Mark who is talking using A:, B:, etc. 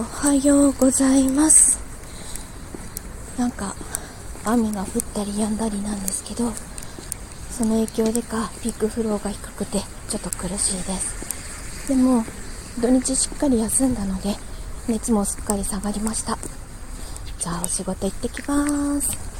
A: おはようございます。なんか雨が降ったり止んだりなんですけどその影響でかピークフローが低くてちょっと苦しいです。でも土日しっかり休んだので熱もすっかり下がりました。じゃあお仕事行ってきます。